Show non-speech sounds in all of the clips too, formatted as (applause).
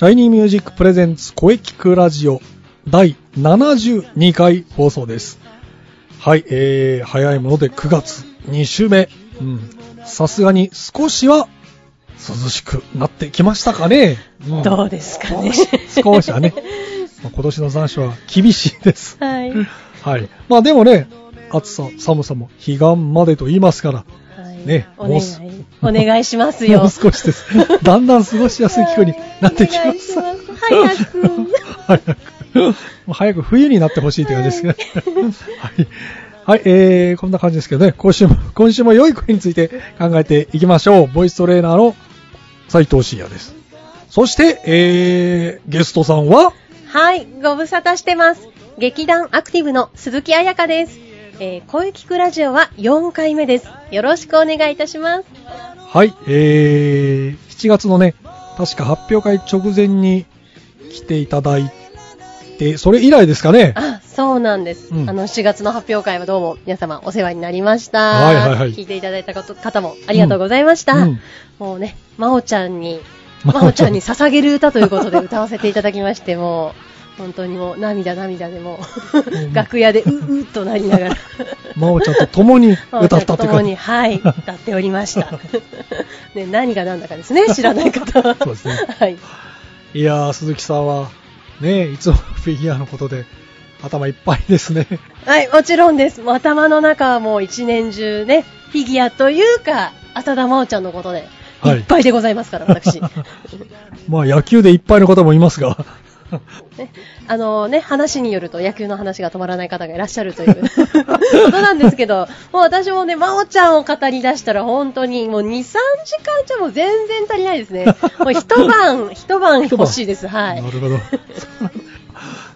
シャイニーミュージック presents 声キクラジオ第72回放送です。はい、えー、早いもので9月2週目。うん。さすがに少しは涼しくなってきましたかね。うんどうですかね。少しはね。まあ今年の残暑は厳しいです。はい。はい。まあでもね、暑さ、寒さも彼岸までと言いますから、はいねお願いもうす、お願いしますもよ。う少しです。(laughs) だんだん過ごしやすい気候になってきます。お願いします早く。早く、早く冬になってほしいという感じですけど、(laughs) はい。はい、えー、こんな感じですけどね、今週も、今週も良い声について考えていきましょう。ボイストレーナーの斉藤慎也です。そして、えー、ゲストさんは、はい、ご無沙汰してます。劇団アクティブの鈴木彩香です。えー、声聞くラジオは4回目です。よろしくお願いいたします。はい、えー、7月のね、確か発表会直前に来ていただいて、それ以来ですかね。あ、そうなんです。うんあの、7月の発表会はどうも皆様お世話になりました。はいはいはい聞いていただいた方もありがとうございました。うんもうね、まおちゃんに、まおちゃんまおちゃんに捧げる歌ということで歌わせていただきまして、もう、本当にもう涙涙でもう、楽屋でううっとなりながら、まおちゃんと共に歌ったと (laughs) 共に、。はい、歌っておりました。(laughs) ね、何が何だかですね、知らない方は。そうですねはい。いやー、鈴木さんは、ね、いつもフィギュアのことで頭いっぱいですね。はい、もちろんです。頭の中はもう一年中ね、フィギュアというか、浅田真央ちゃんのことで、はいいっぱいでございますから、私。(laughs) まあ野球でいっぱいの方もいますが、ね、あのね、話によると野球の話が止まらない方がいらっしゃるということなんですけど、もう私もね、真央ちゃんを語り出したら本当にもう2、3時間じゃもう全然足りないですね。もう一晩、一晩欲しいです。はいな。るほど。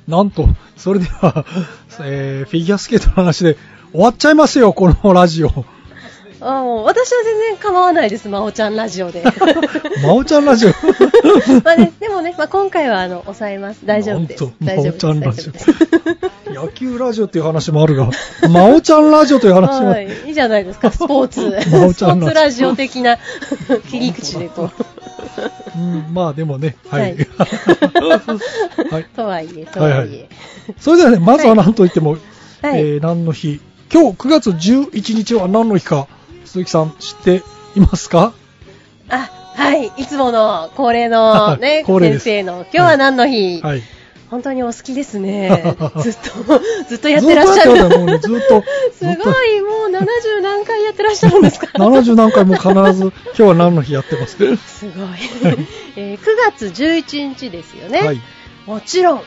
なんと、それでは、えーフィギュアスケートの話で終わっちゃいますよ、このラジオ。あもう私は全然構わないです、真央ちゃんラジオで。(laughs) まおちゃんラジオ？(laughs) まあね、でもね、まあ、今回はあの抑えます。大丈夫です大丈ちゃんラジオ。野球ラジオっていう話もあるが、まおちゃんラジオという話も、はい、いいじゃないですか、スポーツ。(laughs) スポちゃんラジオーツラジオ的な切り口でこう。うん、まあでもね、はい。はいとはいえ、とはいえ。はいはいそれではね、まずは何と言っても、はいえー何の日、今日9月11日は何の日か、鈴木さん知っていますか？あ、はい、いつもの恒例の (laughs) ね、恒例先生の、今日は何の日、はい。本当にお好きですね。(laughs) ずっと、(laughs) ずっとやってらっしゃずっともうねずっと、すごい、もう70何回やってらっしゃるんですか？70何回も必ず、今日は何の日やってます？すごい。えー9月11日ですよね。はい。もちろん、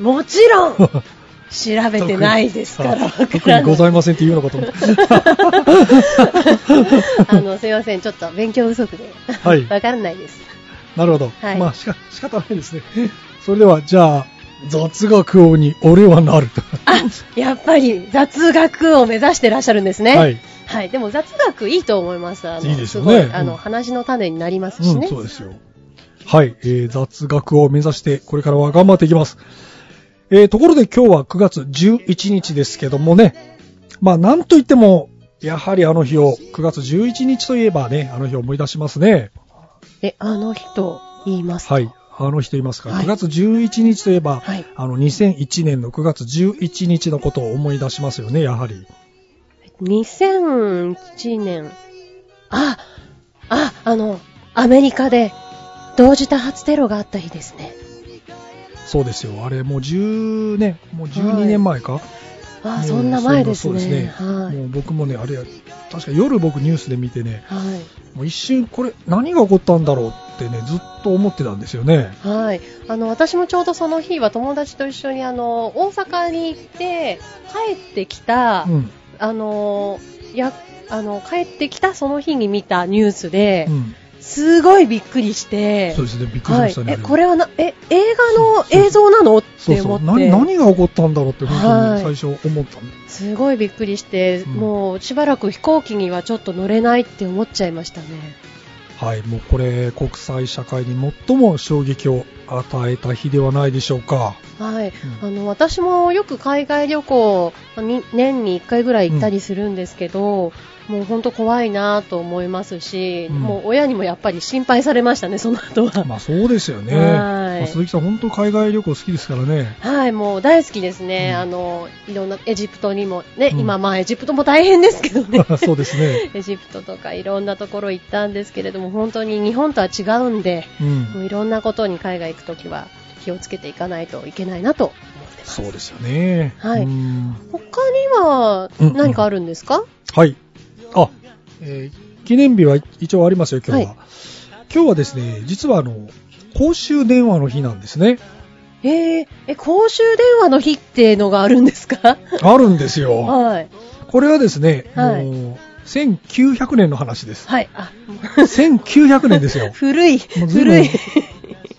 もちろん、調べてないですから、わから特。にございませんって言うのかと思って。(laughs) あの、すいません、ちょっと勉強不足で。はいわからないです。なるほど。はいまあ、しか、仕方ないですね。それでは、じゃあ、雑学王に俺はなると。あ、やっぱり雑学を目指してらっしゃるんですね。はい。はい。でも雑学いいと思います。あのいいですよねあの、うん話の種になりますうん、しね。そうですよ。はい、えー、雑学を目指して、これからは頑張っていきます。えー、ところで今日は9月11日ですけどもね、まあ、なんといっても、やはりあの日を、9月11日といえばね、あの日を思い出しますね。え、あの人、言います。はい。あの日と言いますか、はい9月11日といえば、はいあの、2001年の9月11日のことを思い出しますよね、やはり。2001年。あ、あ、あの、アメリカで同時多発テロがあった日ですね。そうですよ。あれ、もう10年、もう12年前か、あ、もうそんな前ですそうですねね。はい。もう僕もね、あれ、確か夜僕ニュースで見てね、はい。もう一瞬これ何が起こったんだろうってね、ずっと思ってたんですよね。はい。あの、私もちょうどその日は友達と一緒にあの、大阪に行って、帰ってきた、うん。あの、や、あの、帰ってきたその日に見たニュースで、うん。すごいびっくりして、そうですね、びっくりしましたね。はい、え、これはな、え、映画の映像なのっ。て思って。何、何が起こったんだろうって、本当はいに最初思ったんで。すごいびっくりして、うんもうしばらく飛行機にはちょっと乗れないって思っちゃいましたね。はい、もうこれ、国際社会に最も衝撃を与えた日ではないでしょうか。はい、うんあの私もよく海外旅行に年に1回ぐらい行ったりするんですけど、もう本当怖いなと思いますし、うんもう親にもやっぱり心配されましたね、その後は。(laughs) まあそうですよね。はいまあ鈴木さん、本当海外旅行好きですからね。はい、もう大好きですね、うんあのいろんなエジプトにもね、うん今、まあエジプトも大変ですけどね。(laughs) そうですね。エジプトとかいろんなところ行ったんですけれども、本当に日本とは違うんで、うん。もういろんなことに海外行くときは気をつけていかないといけないなと思ってます。そうですよね。はいうん他にはうん何かあるんですか、はい。あ、えー記念日は一応ありますよ、今日は。はい今日はですね、実はあの、公衆電話の日なんですね。えー、え、公衆電話の日っていうのがあるんですか？あるんですよ。はい。これはですね、はいもう1900年の話です。はい。あ、1900年ですよ。(laughs) 古い。古い。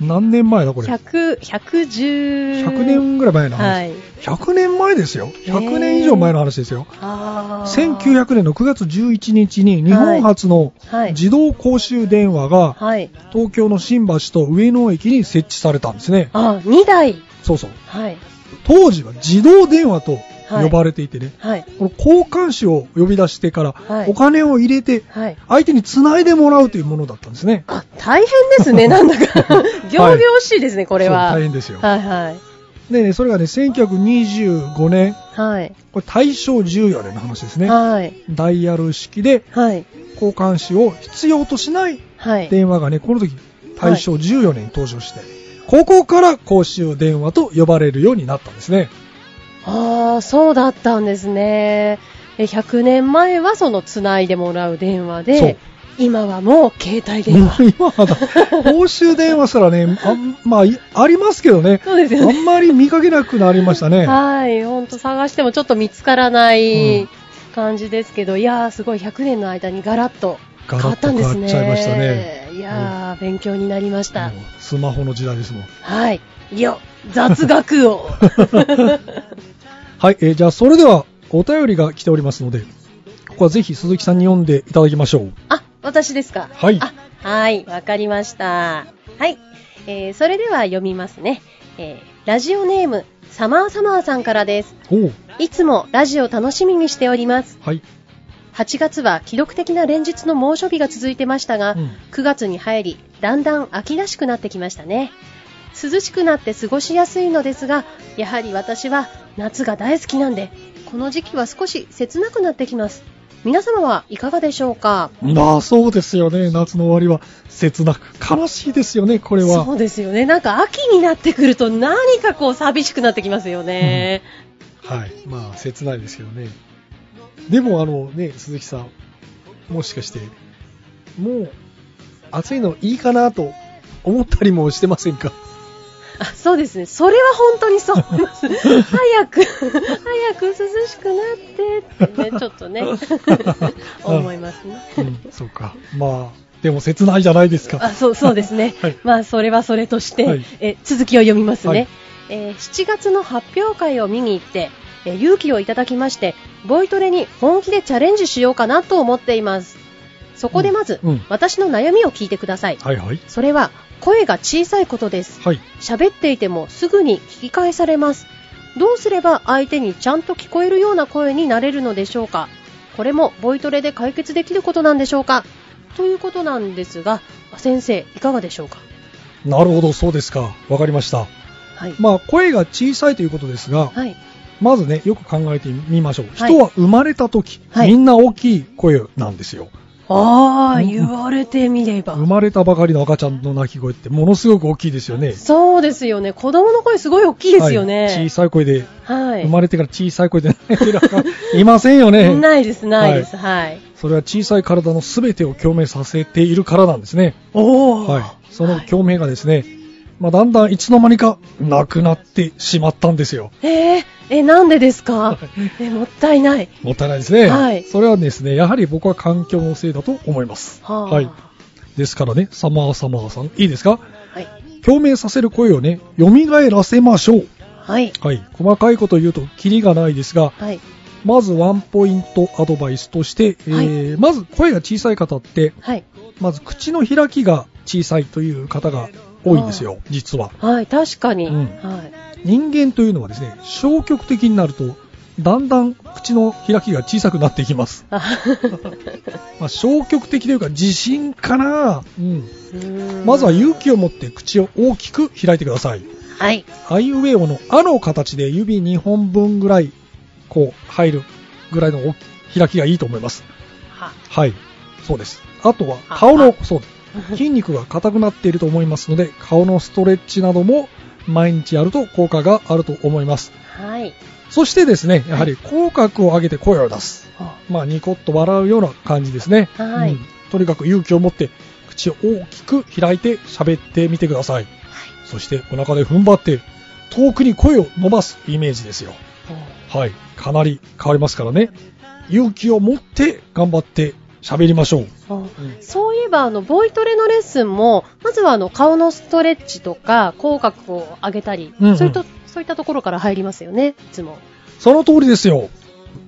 何年前だこれ？100、110。100年ぐらい前の話。はい。100年前ですよ。へー100年以上前の話ですよ。あー1900年の9月11日に日本初のはい自動公衆電話がはい。東京の新橋と上野駅に設置されたんですね。あ、2台。そうそう。はい。当時は自動電話と呼ばれていてね、はい。この交換手を呼び出してからはいお金を入れてはい。相手に繋いでもらうというものだったんですね。あ、大変ですね、(laughs) なんだか。行々しいですね、これは。大変ですよ。はいはい。でね、それがね、1925年、はい。これ大正14年の話ですね。はい。ダイヤル式ではい。交換手を必要としない。電話がね、この時大正14年に登場して、ここから公衆電話と呼ばれるようになったんですね。ああ、そうだったんですね。え100年前はその繋いでもらう電話で、今はもう携帯電話。(laughs) 今はだ、公衆電話したらね、あんまあ、いありますけどね、そうですよね。あんまり見かけなくなりましたね。はい、ほんと探してもちょっと見つからなういん感じですけど、いやー、すごい100年の間にガラッと変わったんですね。ガラッと変わっちゃいましたねいやー、勉強になりました。スマホの時代ですもん。はい。いや、雑学を。(laughs) はい、えーじゃあそれではお便りが来ておりますので、ここはぜひ鈴木さんに読んでいただきましょう。あ、私ですか？はいあ、はい、わかりました。はい。えー、それでは読みますね。えー、ラジオネーム、サマーサマーさんからです。いつもラジオ楽しみにしております。はい。8月は記録的な連日の猛暑日が続いてましたが、うん9月に入り、だんだん秋らしくなってきましたね。涼しくなって過ごしやすいのですが、やはり私は夏が大好きなんで、この時期は少し切なくなってきます。皆様はいかがでしょうか？まあそうですよね、夏の終わりは切なく悲しいですよね、これは。そうですよね。なんか秋になってくると何かこう寂しくなってきますよね。はい。まあ切ないですけどね。でもあのね、鈴木さん、もしかして、もう暑いのいいかなと思ったりもしてませんか？あそうですね。それは本当にそう思います。早く、早く涼しくなってってね、(laughs) ちょっとね、(laughs) 思いますね。うん、そうか。まあ、でも切ないじゃないですか。あそうそうですね、はいまあそれはそれとして、はいえ続きを読みますね、はいえー7月の発表会を見に行って、えー勇気をいただきましてボイトレに本気でチャレンジしようかなと思っていますそこでまず、うんうん私の悩みを聞いてくださいはいはい。それは声が小さいことですはい。喋っていてもすぐに聞き返されますどうすれば相手にちゃんと聞こえるような声になれるのでしょうか？これもボイトレで解決できることなんでしょうか？ということなんですが先生いかがでしょうか？なるほど、そうですか。わかりました。はい、まあ、声が小さいということですが、はいまずね、よく考えてみましょう。はい人は生まれた時、はいみんな大きい声なんですよ。ああ、うん言われてみれば。生まれたばかりの赤ちゃんの泣き声ってものすごく大きいですよね。そうですよね。子供の声すごい大きいですよはいね。小さい声で、はい。生まれてから小さい声で泣いてる赤いませんよね。ないです、ないです。はい。それは小さい体の全てを共鳴させているからなんですね。おーはい。その共鳴がですね、まあ、だんだんいつの間にかなくなってしまったんですよ。えー、え、なんでですか？え、もったいない。もったいないですね。はいそれはですね、やはり僕は環境のせいだと思います。はあはい。ですからね、サマーサマーさん、いいですか？はい。共鳴させる声をね、蘇らせましょう。はい。はい。細かいこと言うとキリがないですが、はい。まずワンポイントアドバイスとして、えーまず声が小さい方って、はい。まず口の開きが小さいという方が多いんですよ、実は。はい、確かに。うんはい。人間というのはですね、消極的になると、だんだん口の開きが小さくなっていきます。あ (laughs) まあ、消極的というか自信かな、うん、んまずは勇気を持って口を大きく開いてください。はい。あいうえおのあの形で指2本分ぐらい、こう、入るぐらいの開きがいいと思います。は。はい。そうです。あとはあ顔のあ、そう (laughs) 筋肉が硬くなっていると思いますので、顔のストレッチなども毎日やると効果があると思います。はい。そしてですね、やはり口角を上げて声を出す。あまあ、ニコッと笑うような感じですね。はいうんとにかく勇気を持って、口を大きく開いて喋ってみてください。そして、お腹で踏ん張って、遠くに声を伸ばすイメージですよ。はい。かなり変わりますからね。勇気を持って頑張って喋りましょう。あそういえば、あの、ボイトレのレッスンも、まずはあの、顔のストレッチとか、口角を上げたり、うんうんそういった、そういったところから入りますよね、いつも。その通りですよ。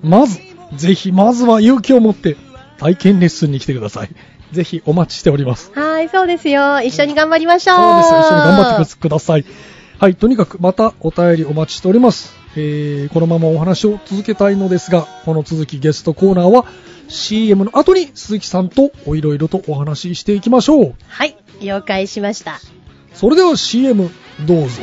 まず、ぜひ、まずは勇気を持って体験レッスンに来てください。ぜひお待ちしております。はい、そうですよ。一緒に頑張りましょう。そうですよ。一緒に頑張ってください。はい。とにかくまたお便りお待ちしております。えー、このままお話を続けたいのですが、この続きゲストコーナーは CM の後に鈴木さんとおいろいろとお話ししていきましょう。はい、了解しました。それでは CM どうぞ。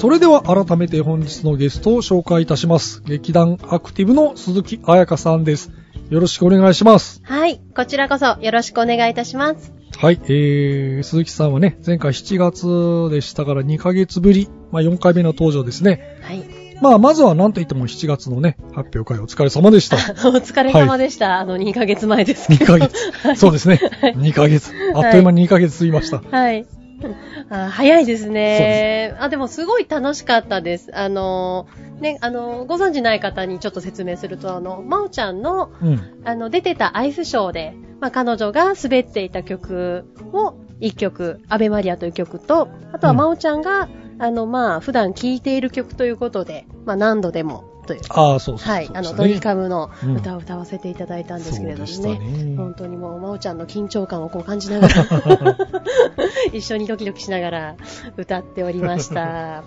それでは改めて本日のゲストを紹介いたします。劇団アクティブの鈴木彩香さんです。よろしくお願いします。はい、こちらこそよろしくお願いいたします。はい、えー、鈴木さんはね、前回7月でしたから2ヶ月ぶり、まあ4回目の登場ですね。はい。まあまずは何と言っても7月のね、発表会お疲れ様でした。お疲れ様でした。(laughs) あの、2ヶ月前ですけ2ど。ヶ月。(laughs) そうですね。はい2ヶ月。あっという間に2ヶ月過ぎました。はい。(laughs) あ早いですね。あ、でもすごい楽しかったです。あの、ね、あの、ご存知ない方にちょっと説明すると、あの、まおちゃんの、うん。あの、出てたアイスショーで、まあ、彼女が滑っていた曲を一曲、アベマリアという曲と、あとはうんまおちゃんが、あの、まあ、普段聴いている曲ということで、まあ、何度でもという。ああ、そうそうそうはい、あの、ドリカムのうん歌を歌わせていただいたんですけれどもね。本当にもう、まおちゃんの緊張感をこう感じながら、(laughs) 一緒にドキドキしながら歌っておりました。(laughs) は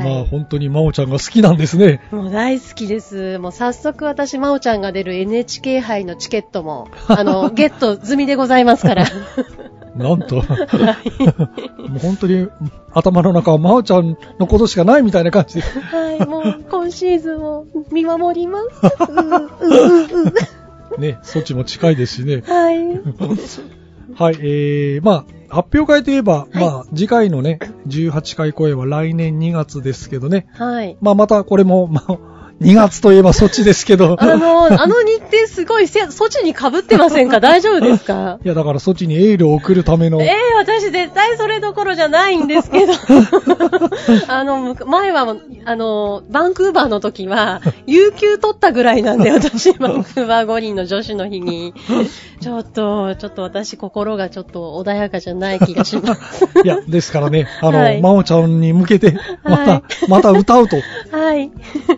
い。まあ本当に真央ちゃんが好きなんですね。もう大好きです。もう早速私、まおちゃんが出る NHK 杯のチケットも、あの、(laughs) ゲット済みでございますから。なんと。もう本当に頭の中は真央ちゃんのことしかないみたいな感じで。はい、もう今シーズンを見守ります。ううううね、措置も近いですしね。はい。はい、えー、まあ、発表会といえば、まあ、次回のね、18回公演は来年2月ですけどね。はい。まあ、またこれも、まあ、2月といえばそっちですけど。(laughs) あの、あの日程すごいせ、措置に被ってませんか？大丈夫ですか？(laughs) いや、だからそっちにエールを送るための。ええ私絶対それどころじゃないんですけど。(laughs) あの、む前は、あの、バンクーバーの時は、有給取ったぐらいなんで、私、バンクーバー五輪の女子の日に。ちょっと、ちょっと私、心がちょっと穏やかじゃない気がします。いや、ですからね、あの、はい真央ちゃんに向けて、また、はいまた歌うと、はい。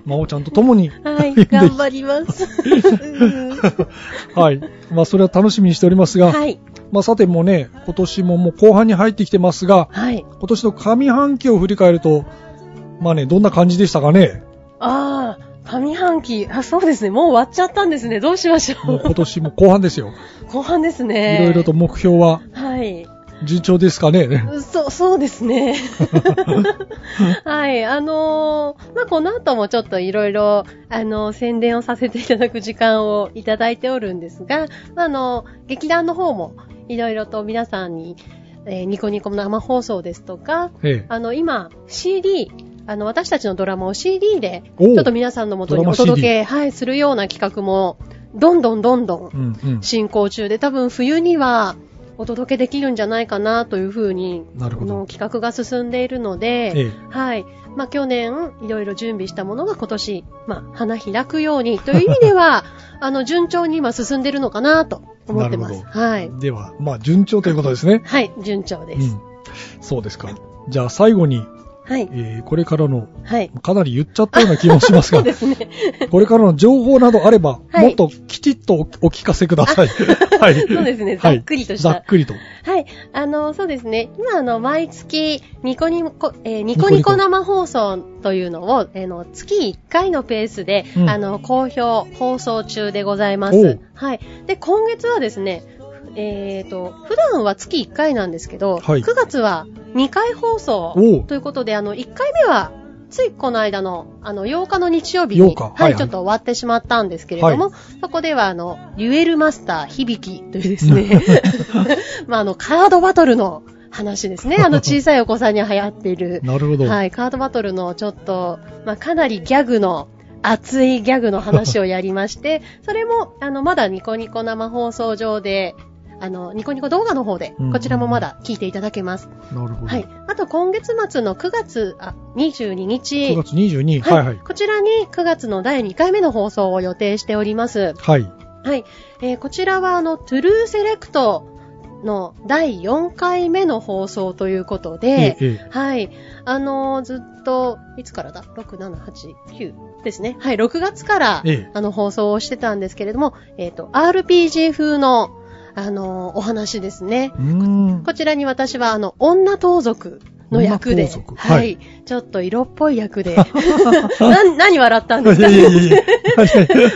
真央ちゃんと共に、はい。で頑張ります。(laughs) はい。まあ、それは楽しみにしておりますが、はい。まあ、さてもうね、今年ももう後半に入ってきてますが、はい。今年の上半期を振り返ると、まあね、どんな感じでしたかね？ああ、上半期、あ、そうですね。もう終わっちゃったんですね。どうしましょう。もう今年も後半ですよ。(laughs) 後半ですね。いろいろと。目標ははい。順調ですかね。そう、そうですね。はい。あのーまあ、この後もちょっといろいろ、あのー宣伝をさせていただく時間をいただいておるんですが、まあ、あのー劇団の方もいろいろと皆さんに、えーニコニコ生放送ですとか、ええ。あの、今、CD、あの、私たちのドラマを CD で、ちょっと皆さんのもとにお届け、はい、するような企画も、どんどんどんどん。進行中で、多分冬にはお届けできるんじゃないかなというふうに、なるほどあの企画が進んでいるので、ええ。はい。まあ、去年、いろいろ準備したものが今年、まあ、花開くようにという意味では、(laughs) あの、順調に今進んでるのかなと思ってます。はい。では、まあ、順調ということですね。はい、順調です。うん。そうですか。じゃあ最後に、はい。えー、これからの、はい。かなり言っちゃったような気もしますが (laughs) そうで、すね。これからの情報などあれば、はいもっときちっとおお聞かせください。はい。(laughs) そうですねざっくりとしたはいざっくりと。はい。あの、そうですね。今、あの、毎月、ニコニコ、えーニコニコ生放送というのを、えーの、月1回のペースで、うんあの、好評放送中でございます。はい。で、今月はですね、えっ、と、普段は月1回なんですけど、はい。9月は2回放送ということで、あの、1回目は、ついこの間の、あの、8日の日曜日に、8日。はい、はいはい。ちょっと終わってしまったんですけれども、はそこでは、あの、デュエルマスター響きというですね、(laughs) (laughs) まあ、あの、カードバトルの話ですね。あの、(laughs) 小さいお子さんに流行っている、なるほど。はい、カードバトルのちょっと、まあ、かなりギャグの、熱いギャグの話をやりまして、それも、あの、まだニコニコ生放送上で、あの、ニコニコ動画の方でうん、こちらもまだ聞いていただけます。なるほど。はい。あと、今月末の9月、あ、22日。9月22、はいはい。こちらに9月の第2回目の放送を予定しております。はい。はい。えーこちらは、あの、トゥルーセレクトの第4回目の放送ということで、ええええはい。あのーずっと、いつからだ ?6、7、8、9ですね。はい。6月から、ええあの、放送をしてたんですけれども、えっ、と、RPG 風の、あのーお話ですね。こちらに私は、あの、女盗賊の役で、女盗賊は、はいいちょっと色っぽい役で、(laughs) な、何笑ったんですか？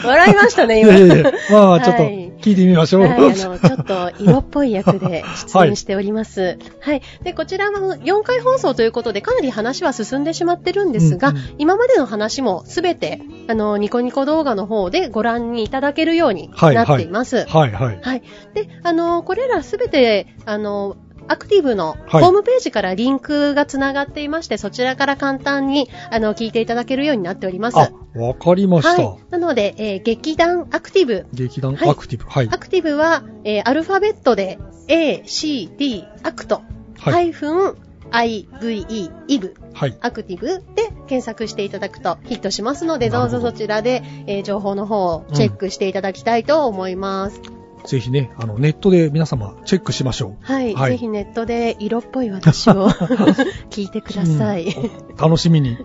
笑いましたね、今。いやいやいや。まあ、ちょっとはい聞いてみましょう。はい、あの、ちょっと色っぽい役で出演しております。はい、で、こちらは4回放送ということで、かなり話は進んでしまってるんですが、うんうん今までの話もすべて、あの、ニコニコ動画の方でご覧にいただけるようにはいなっています。はいはい。はい。で、あの、これらすべて、あの、アクティブのはいホームページからリンクがつながっていまして、そちらから簡単に、あの、聞いていただけるようになっております。あ、わかりました。はい。なので、えー劇団アクティブ劇団はいアクティブ。はい。アクティブは、えーアルファベットで A, C, T, アクト、はいハイフン I, V, E, イブ、はい。アクティブで検索していただくとヒットしますので、どどうぞそちらで、えー情報の方をチェックしていただきたいと思います。ぜひね、あの、ネットで皆様チェックしましょう。はい、はいぜひネットで色っぽい私を (laughs) 聞いてください。うん楽しみに。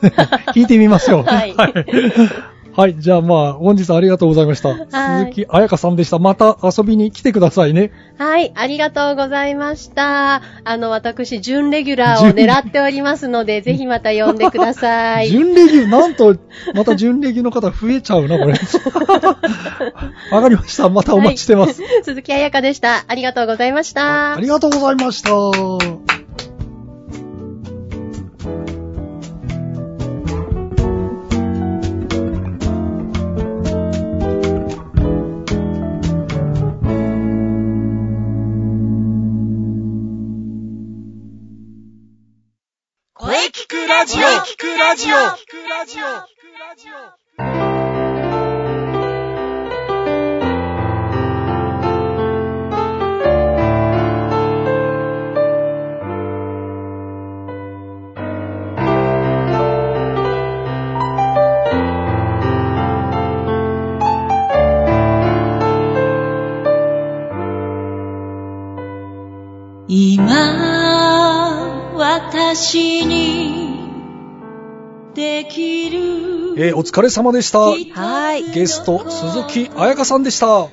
(laughs) 聞いてみましょう。はいはい。はいじゃあまあ、本日ありがとうございました。鈴木彩香さんでした。また遊びに来てくださいね。はい、ありがとうございました。あの、私、準レギュラーを狙っておりますので、ぜひまた呼んでください。(laughs) 準レギュ、なんと、また準レギュの方増えちゃうな、これ。(laughs) わかりました。またお待ちしてます。鈴木彩香でした。ありがとうございました。ありがとうございました。オ。聞くラジオ。聞くラジオ。今私にえーお疲れ様でした。はい。ゲスト、鈴木彩香さんでした。はい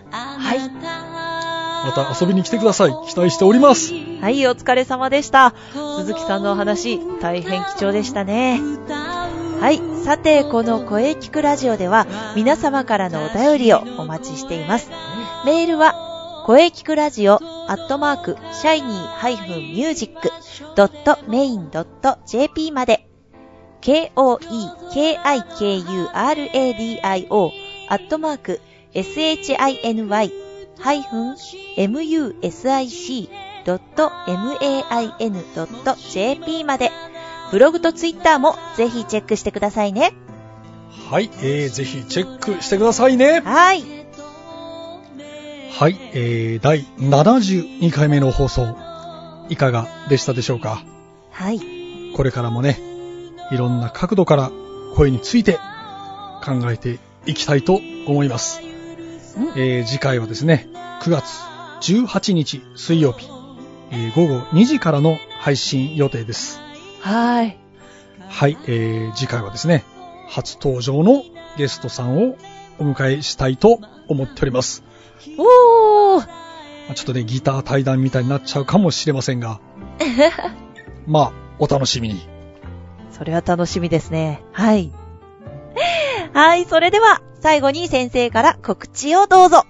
また遊びに来てください。期待しております。はい、お疲れ様でした。鈴木さんのお話、大変貴重でしたね。はい。さて、この声聞くラジオでは、皆様からのお便りをお待ちしています。メールは、声聞くラジオ、アットマーク、シャイニー -music.main.jp まで、k-o-e-k-i-k-u-r-a-d-i-o、アットマーク、shiny-music.main.jp まで、ブログとツイッターもぜひチェックしてくださいね。はい、えー、ぜひチェックしてくださいね。はい。はい、えー、第72回目の放送、いかがでしたでしょうか？はい。これからもね、いろんな角度から声について考えていきたいと思います。えー次回はですね、9月18日水曜日、えー午後2時からの配信予定です。はい。はい、えー次回はですね、初登場のゲストさんをお迎えしたいと思っております。おちょっとね、ギター対談みたいになっちゃうかもしれませんが、(laughs) まあ、お楽しみに。それは楽しみですね。はい。はい、それでは、最後に先生から告知をどうぞ。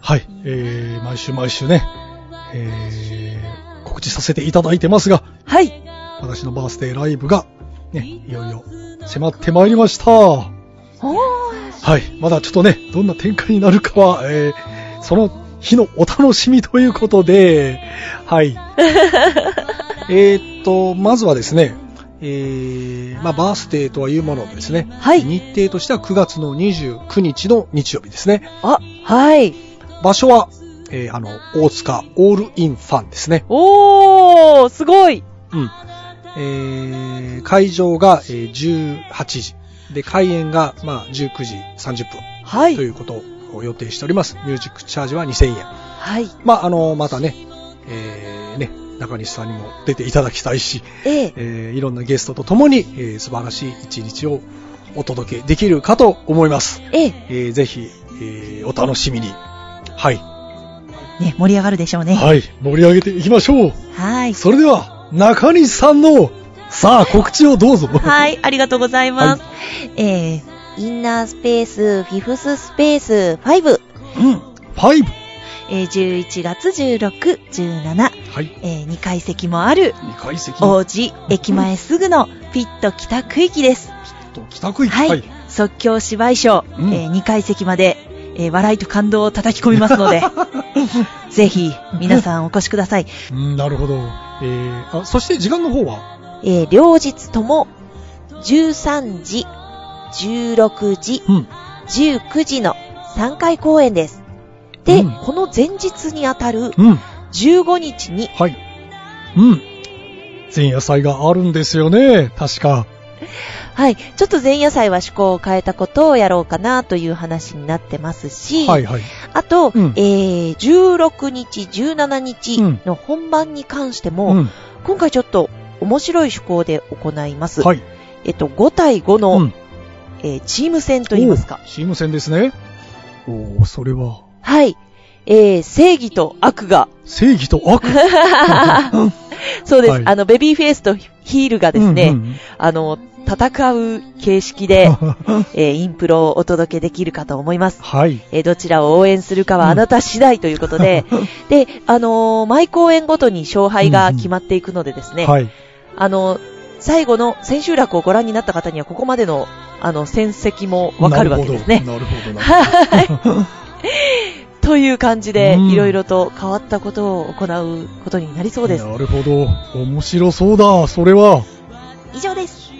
はい、えー、毎週毎週ね、えー、告知させていただいてますが、はい。私のバースデーライブが、ね、いよいよ迫ってまいりました。はい、まだちょっとね、どんな展開になるかは、えー、その日のお楽しみということで、はい。(laughs) えーっと、まずはですね、えー、まあ、バースデーとはいうものですね。はい日程としては9月の29日の日曜日ですね。あ、はい。場所は、えー、あの、大塚オールインファンですね。おー、すごい。うん。えー、会場が、えー18時。で、開演が、まあ、19時30分。はいということを予定しております。ミュージックチャージは2000円。はい。まあ、あの、またね、えー、ね、中西さんにも出ていただきたいし、ええ。えー、いろんなゲストと共に、えー、素晴らしい一日をお届けできるかと思います。ええ。えー、ぜひ、えー、お楽しみに。はい。ね、盛り上がるでしょうね。はい。盛り上げていきましょう。はい。それでは、中西さんの、さあ、告知をどうぞ。はい、(laughs) ありがとうございます。えー、インナースペース、フィフススペース5、うん。5。えー、11月16、17、はい。えー、2階席もある、2階席。王子駅前すぐのピット北区域です。と北区域。はい。即興芝居ショー、うんえー2階席まで、えー笑いと感動を叩き込みますので、(laughs) ぜひ、皆さんお越しください。うん、なるほど。えー、あ、そして時間の方は？えー両日とも、13時、16時、うん。19時の3回公演です。で、うんこの前日にあたるうん。15日に、はい。うん。前夜祭があるんですよね。確か。はい。ちょっと前夜祭は趣向を変えたことをやろうかなという話になってますし、はいはい。あと、うんえー、16日、17日の本番に関しても、うん。今回ちょっと面白い趣向で行います。はい。えっと、5対5の、うんえーチーム戦といいますか。おチーム戦ですね。おー、それは、はい。えー、正義と悪が、正義と悪。(laughs) そうです、はいあの、ベビーフェイスとヒールがですね、うんうんあの、戦う形式で、(laughs) えーインプロをお届けできるかと思います。はい。えーどちらを応援するかはあなた次第ということで、(laughs) で、あのー毎公演ごとに勝敗が決まっていくのでですね、はい。あの最後の千秋楽をご覧になった方には、ここまでの、あの、戦績もわかるわけですね。なるほど。なるほど。なるほど (laughs) という感じで、うんいろいろと変わったことを行うことになりそうです。なるほど。面白そうだ、それは。以上です。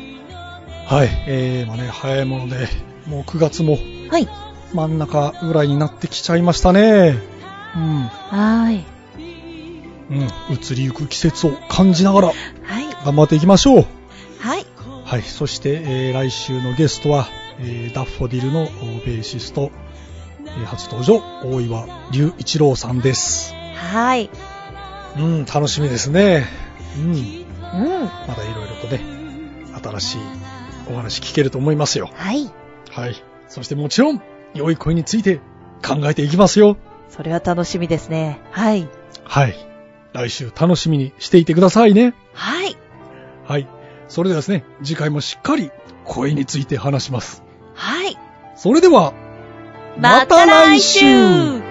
はい。えー、まあね、早いもので、もう9月もはい。真ん中ぐらいになってきちゃいましたね。はい。うん。うん。移りゆく季節を感じながらはい。頑張っていきましょう。はい。はい。そして、えー来週のゲストは、えーダッフォディルのベーシスト、えー初登場、大岩隆一郎さんです。はい。うん、楽しみですね。うん。うん。まだいろいろとね、新しいお話聞けると思いますよ。はい。はい。そしてもちろん、良い声について考えていきますよ。それは楽しみですね。はい。はい。来週楽しみにしていてくださいね。はい。はい。それではですね、次回もしっかり声について話します。はい。それでは、また来週。